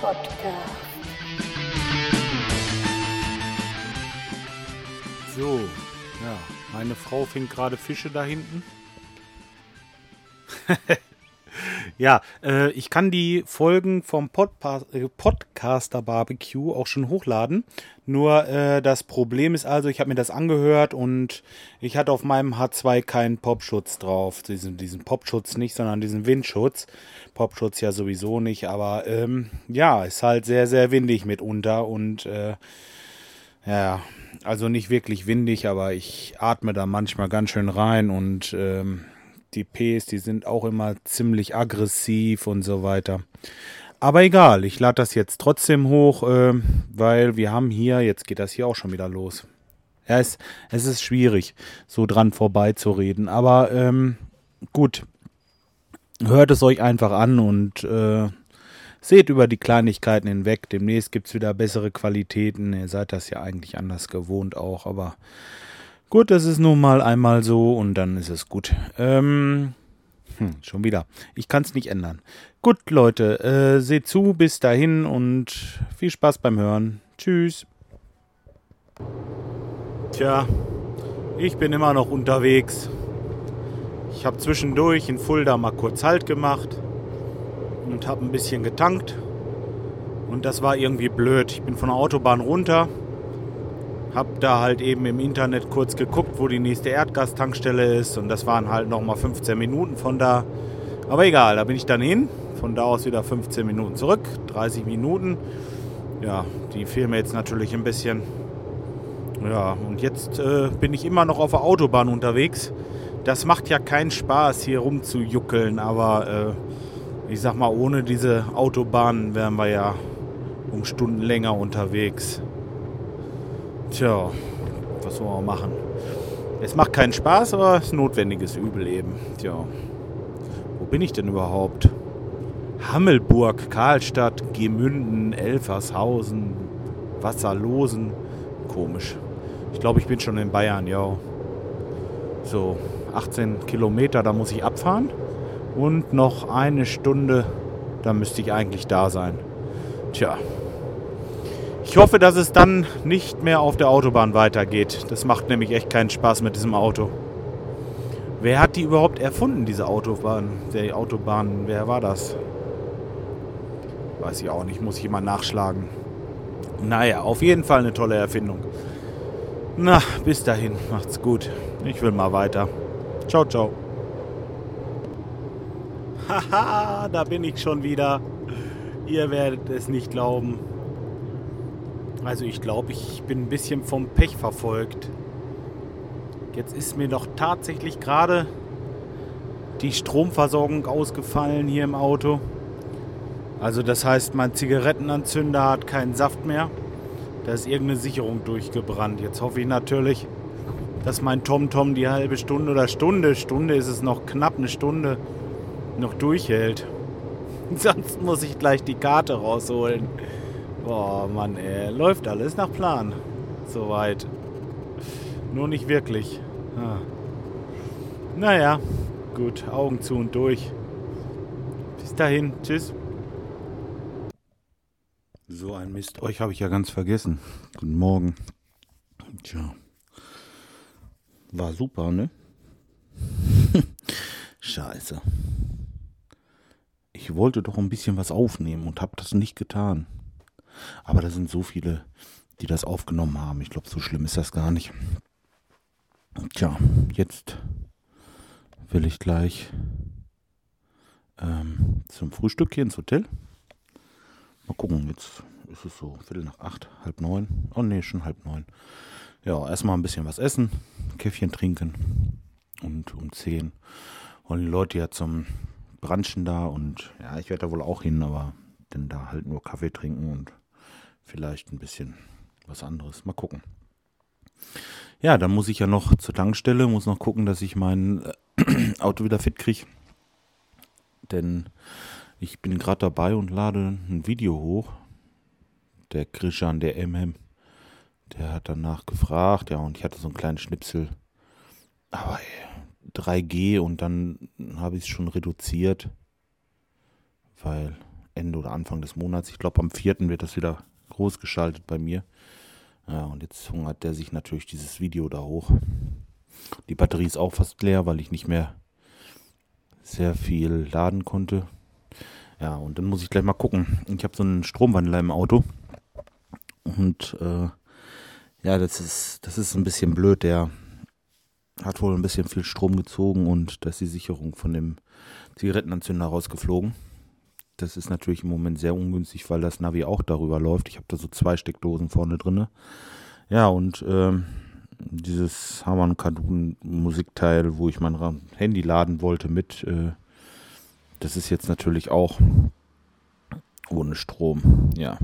Podcast. So, ja, meine Frau fängt gerade Fische da hinten. ja, äh, ich kann die Folgen vom Podpa äh, Podcaster Barbecue auch schon hochladen. Nur äh, das Problem ist also, ich habe mir das angehört und ich hatte auf meinem H2 keinen Popschutz drauf. Diesen, diesen Popschutz nicht, sondern diesen Windschutz. Popschutz ja sowieso nicht, aber ähm, ja, ist halt sehr, sehr windig mitunter und äh, ja, also nicht wirklich windig, aber ich atme da manchmal ganz schön rein und ähm, die Ps, die sind auch immer ziemlich aggressiv und so weiter. Aber egal, ich lade das jetzt trotzdem hoch, äh, weil wir haben hier, jetzt geht das hier auch schon wieder los. Ja, es, es ist schwierig, so dran vorbeizureden. Aber ähm, gut, hört es euch einfach an und äh, seht über die Kleinigkeiten hinweg. Demnächst gibt es wieder bessere Qualitäten. Ihr seid das ja eigentlich anders gewohnt auch, aber gut, das ist nun mal einmal so und dann ist es gut. Ähm, hm, schon wieder. Ich kann es nicht ändern. Gut, Leute, äh, seht zu, bis dahin und viel Spaß beim Hören. Tschüss. Tja, ich bin immer noch unterwegs. Ich habe zwischendurch in Fulda mal kurz Halt gemacht und habe ein bisschen getankt. Und das war irgendwie blöd. Ich bin von der Autobahn runter, habe da halt eben im Internet kurz geguckt, wo die nächste Erdgastankstelle ist. Und das waren halt nochmal 15 Minuten von da. Aber egal, da bin ich dann hin. Von da aus wieder 15 Minuten zurück, 30 Minuten. Ja, die fehlen mir jetzt natürlich ein bisschen. Ja, und jetzt äh, bin ich immer noch auf der Autobahn unterwegs. Das macht ja keinen Spaß, hier rumzujuckeln, aber äh, ich sag mal, ohne diese Autobahnen wären wir ja um Stunden länger unterwegs. Tja, was soll man machen? Es macht keinen Spaß, aber es ist notwendiges Übel eben. Tja, wo bin ich denn überhaupt? Hammelburg, Karlstadt, Gemünden, Elfershausen, Wasserlosen. Komisch. Ich glaube, ich bin schon in Bayern, ja. So, 18 Kilometer, da muss ich abfahren. Und noch eine Stunde, da müsste ich eigentlich da sein. Tja. Ich hoffe, dass es dann nicht mehr auf der Autobahn weitergeht. Das macht nämlich echt keinen Spaß mit diesem Auto. Wer hat die überhaupt erfunden, diese Autobahn? Die Autobahn, wer war das? Weiß ich auch nicht, muss ich immer nachschlagen. Naja, auf jeden Fall eine tolle Erfindung. Na, bis dahin, macht's gut. Ich will mal weiter. Ciao, ciao. Haha, da bin ich schon wieder. Ihr werdet es nicht glauben. Also ich glaube, ich bin ein bisschen vom Pech verfolgt. Jetzt ist mir doch tatsächlich gerade die Stromversorgung ausgefallen hier im Auto. Also das heißt, mein Zigarettenanzünder hat keinen Saft mehr. Da ist irgendeine Sicherung durchgebrannt. Jetzt hoffe ich natürlich, dass mein TomTom die halbe Stunde oder Stunde, Stunde ist es noch knapp eine Stunde, noch durchhält. Sonst muss ich gleich die Karte rausholen. Boah, Mann, ey. Läuft alles nach Plan. Soweit. Nur nicht wirklich. Ah. Naja, gut. Augen zu und durch. Bis dahin. Tschüss. So ein Mist. Euch habe ich ja ganz vergessen. Guten Morgen. Tja. War super, ne? Scheiße. Ich wollte doch ein bisschen was aufnehmen und habe das nicht getan. Aber da sind so viele, die das aufgenommen haben. Ich glaube, so schlimm ist das gar nicht. Tja, jetzt will ich gleich ähm, zum Frühstück hier ins Hotel. Mal gucken, jetzt ist es so Viertel nach acht, halb neun. Oh nee, schon halb neun. Ja, erstmal ein bisschen was essen, Käffchen trinken und um zehn wollen die Leute ja zum Branchen da und ja, ich werde da wohl auch hin, aber dann da halt nur Kaffee trinken und vielleicht ein bisschen was anderes. Mal gucken. Ja, dann muss ich ja noch zur Tankstelle, muss noch gucken, dass ich mein äh, Auto wieder fit kriege. Denn ich bin gerade dabei und lade ein Video hoch. Der Krishan, der MM, der hat danach gefragt, ja, und ich hatte so einen kleinen Schnipsel. Aber ey, 3G und dann habe ich es schon reduziert, weil Ende oder Anfang des Monats. Ich glaube, am 4. wird das wieder groß geschaltet bei mir. Ja, und jetzt hungert der sich natürlich dieses Video da hoch. Die Batterie ist auch fast leer, weil ich nicht mehr sehr viel laden konnte. Ja, und dann muss ich gleich mal gucken. Ich habe so einen Stromwandler im Auto. Und äh, ja, das ist, das ist ein bisschen blöd. Der hat wohl ein bisschen viel Strom gezogen und da ist die Sicherung von dem Zigarettenanzünder rausgeflogen. Das ist natürlich im Moment sehr ungünstig, weil das Navi auch darüber läuft. Ich habe da so zwei Steckdosen vorne drin. Ja, und ähm, dieses Hamann Kadun Musikteil, wo ich mein Handy laden wollte mit, äh, das ist jetzt natürlich auch ohne Strom. Ja,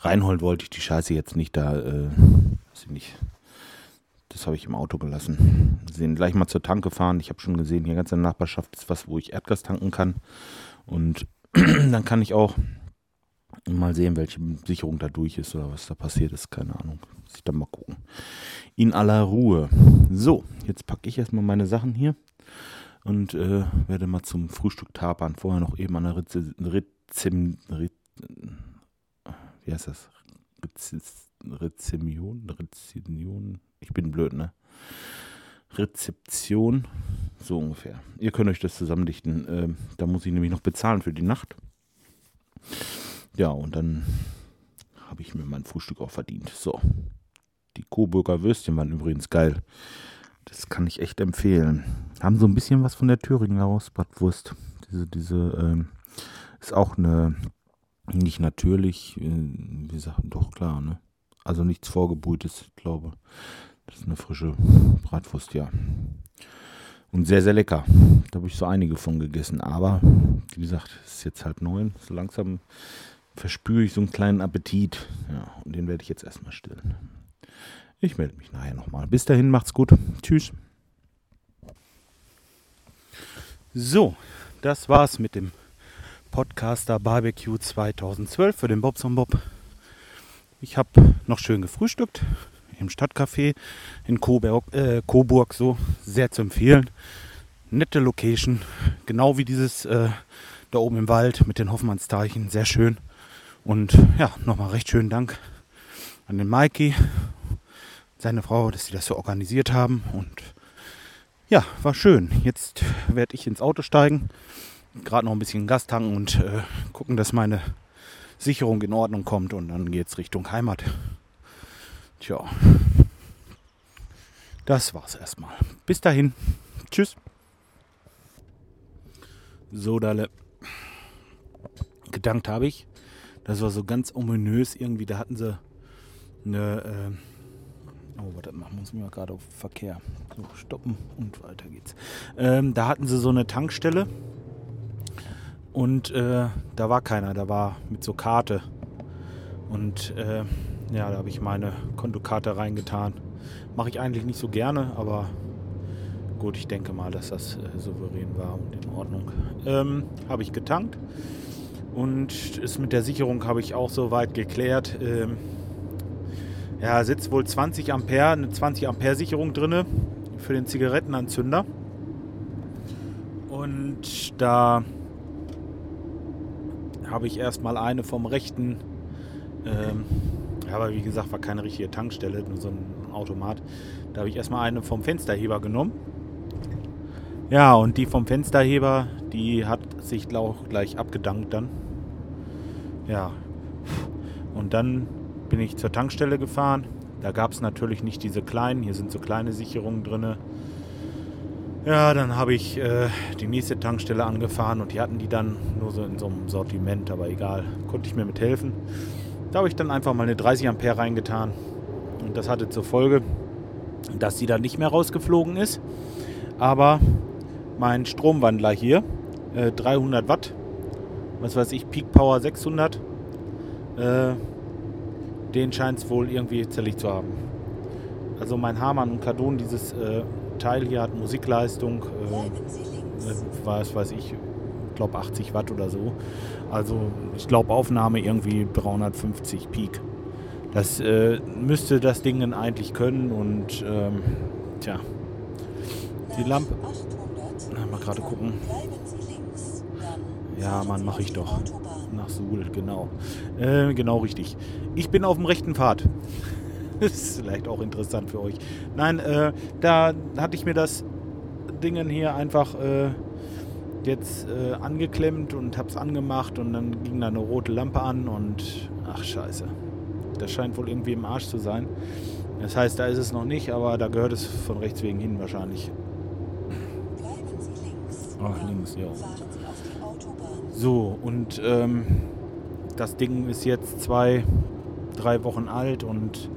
reinholen wollte ich die Scheiße jetzt nicht da, äh, weiß ich nicht. Das habe ich im Auto gelassen. Wir sind gleich mal zur Tanke fahren. Ich habe schon gesehen, hier ganz in der Nachbarschaft ist was, wo ich Erdgas tanken kann. Und dann kann ich auch mal sehen, welche Sicherung da durch ist oder was da passiert ist. Keine Ahnung. Muss ich dann mal gucken. In aller Ruhe. So, jetzt packe ich erstmal meine Sachen hier und äh, werde mal zum Frühstück tapern. Vorher noch eben an der Rizim, Rizim, Riz, wie heißt das? Rezimion? Rezimion? Ich bin blöd, ne? Rezeption, so ungefähr. Ihr könnt euch das zusammendichten. Äh, da muss ich nämlich noch bezahlen für die Nacht. Ja, und dann habe ich mir mein Frühstück auch verdient. So. Die Coburger Würstchen waren übrigens geil. Das kann ich echt empfehlen. Haben so ein bisschen was von der Thüringer Rostbratwurst. Diese, diese, ähm, ist auch eine, nicht natürlich, äh, wie gesagt, doch klar, ne? Also nichts vorgebrühtes, ich glaube. Das ist eine frische Bratwurst, ja. Und sehr, sehr lecker. Da habe ich so einige von gegessen. Aber, wie gesagt, es ist jetzt halb neun. So langsam verspüre ich so einen kleinen Appetit. Ja, und den werde ich jetzt erstmal stillen. Ich melde mich nachher nochmal. Bis dahin, macht's gut. Tschüss. So, das war's mit dem Podcaster Barbecue 2012 für den Bobson Bob. Ich habe noch schön gefrühstückt im Stadtcafé in Coburg, äh, Coburg so sehr zu empfehlen. Nette Location, genau wie dieses äh, da oben im Wald mit den Hoffmannsteichen, sehr schön. Und ja, nochmal recht schönen Dank an den Mikey, seine Frau, dass sie das so organisiert haben. Und ja, war schön. Jetzt werde ich ins Auto steigen, gerade noch ein bisschen Gas tanken und äh, gucken, dass meine Sicherung in Ordnung kommt. Und dann geht es Richtung Heimat. Tja, das war's erstmal. Bis dahin. Tschüss. So, Dalle. Gedankt habe ich. Das war so ganz ominös irgendwie. Da hatten sie eine. Äh oh, warte, machen wir uns mal gerade auf Verkehr. So, stoppen und weiter geht's. Ähm, da hatten sie so eine Tankstelle. Und äh, da war keiner. Da war mit so Karte. Und. Äh, ja, da habe ich meine Kontokarte reingetan. Mache ich eigentlich nicht so gerne, aber gut, ich denke mal, dass das äh, souverän war und in Ordnung. Ähm, habe ich getankt und ist mit der Sicherung habe ich auch soweit geklärt. Ähm, ja, sitzt wohl 20 Ampere, eine 20 Ampere Sicherung drin für den Zigarettenanzünder. Und da habe ich erstmal eine vom rechten ähm, aber wie gesagt, war keine richtige Tankstelle, nur so ein Automat. Da habe ich erstmal eine vom Fensterheber genommen. Ja, und die vom Fensterheber, die hat sich auch gleich abgedankt dann. Ja. Und dann bin ich zur Tankstelle gefahren. Da gab es natürlich nicht diese kleinen, hier sind so kleine Sicherungen drin. Ja, dann habe ich äh, die nächste Tankstelle angefahren und die hatten die dann nur so in so einem Sortiment, aber egal, konnte ich mir mit helfen. Da habe ich dann einfach mal eine 30 Ampere reingetan. Und das hatte zur Folge, dass sie dann nicht mehr rausgeflogen ist. Aber mein Stromwandler hier, äh, 300 Watt, was weiß ich, Peak Power 600, äh, den scheint es wohl irgendwie zerlegt zu haben. Also mein Hamann und Kardon, dieses äh, Teil hier hat Musikleistung, äh, was weiß ich, glaube 80 Watt oder so. Also ich glaube Aufnahme irgendwie 350 Peak. Das äh, müsste das Ding dann eigentlich können und ähm, tja, die Lampe. Na, mal gerade gucken. Ja, Mann, mache ich doch. nach Suhl, genau. Äh, genau richtig. Ich bin auf dem rechten Pfad. ist vielleicht auch interessant für euch. Nein, äh, da hatte ich mir das Dingen hier einfach äh, jetzt äh, angeklemmt und hab's angemacht und dann ging da eine rote Lampe an und ach scheiße. Das scheint wohl irgendwie im Arsch zu sein. Das heißt, da ist es noch nicht, aber da gehört es von rechts wegen hin wahrscheinlich. Ach, links, ja. So, und ähm, das Ding ist jetzt zwei, drei Wochen alt und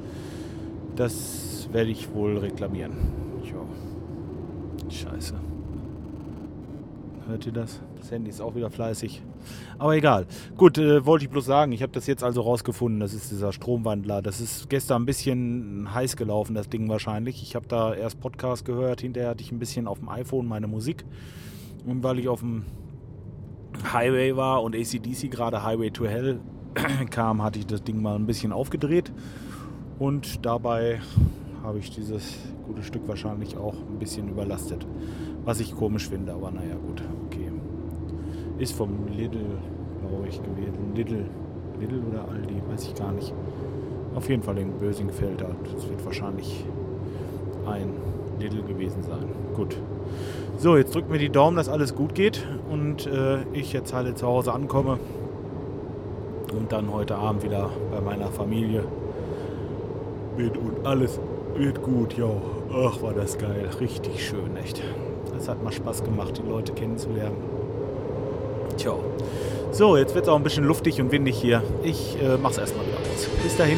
das werde ich wohl reklamieren. Ja. Scheiße. Hört ihr das? Das Handy ist auch wieder fleißig. Aber egal. Gut, äh, wollte ich bloß sagen, ich habe das jetzt also rausgefunden. Das ist dieser Stromwandler. Das ist gestern ein bisschen heiß gelaufen, das Ding wahrscheinlich. Ich habe da erst Podcast gehört. Hinterher hatte ich ein bisschen auf dem iPhone meine Musik. Und weil ich auf dem Highway war und ACDC gerade Highway to Hell kam, hatte ich das Ding mal ein bisschen aufgedreht. Und dabei habe ich dieses gute Stück wahrscheinlich auch ein bisschen überlastet. Was ich komisch finde, aber naja, gut, okay. Ist vom Lidl, glaube ich, gewesen. Lidl, Lidl oder Aldi, weiß ich gar nicht. Auf jeden Fall in Bösingfeld. Das wird wahrscheinlich ein Lidl gewesen sein. Gut. So, jetzt drückt mir die Daumen, dass alles gut geht und äh, ich jetzt halt zu Hause ankomme und dann heute Abend wieder bei meiner Familie bin und alles wird gut, ja. Ach, war das geil. Richtig schön, echt. Es hat mal Spaß gemacht, die Leute kennenzulernen. Tja. So, jetzt wird es auch ein bisschen luftig und windig hier. Ich äh, mach's erstmal wieder aus. Bis dahin.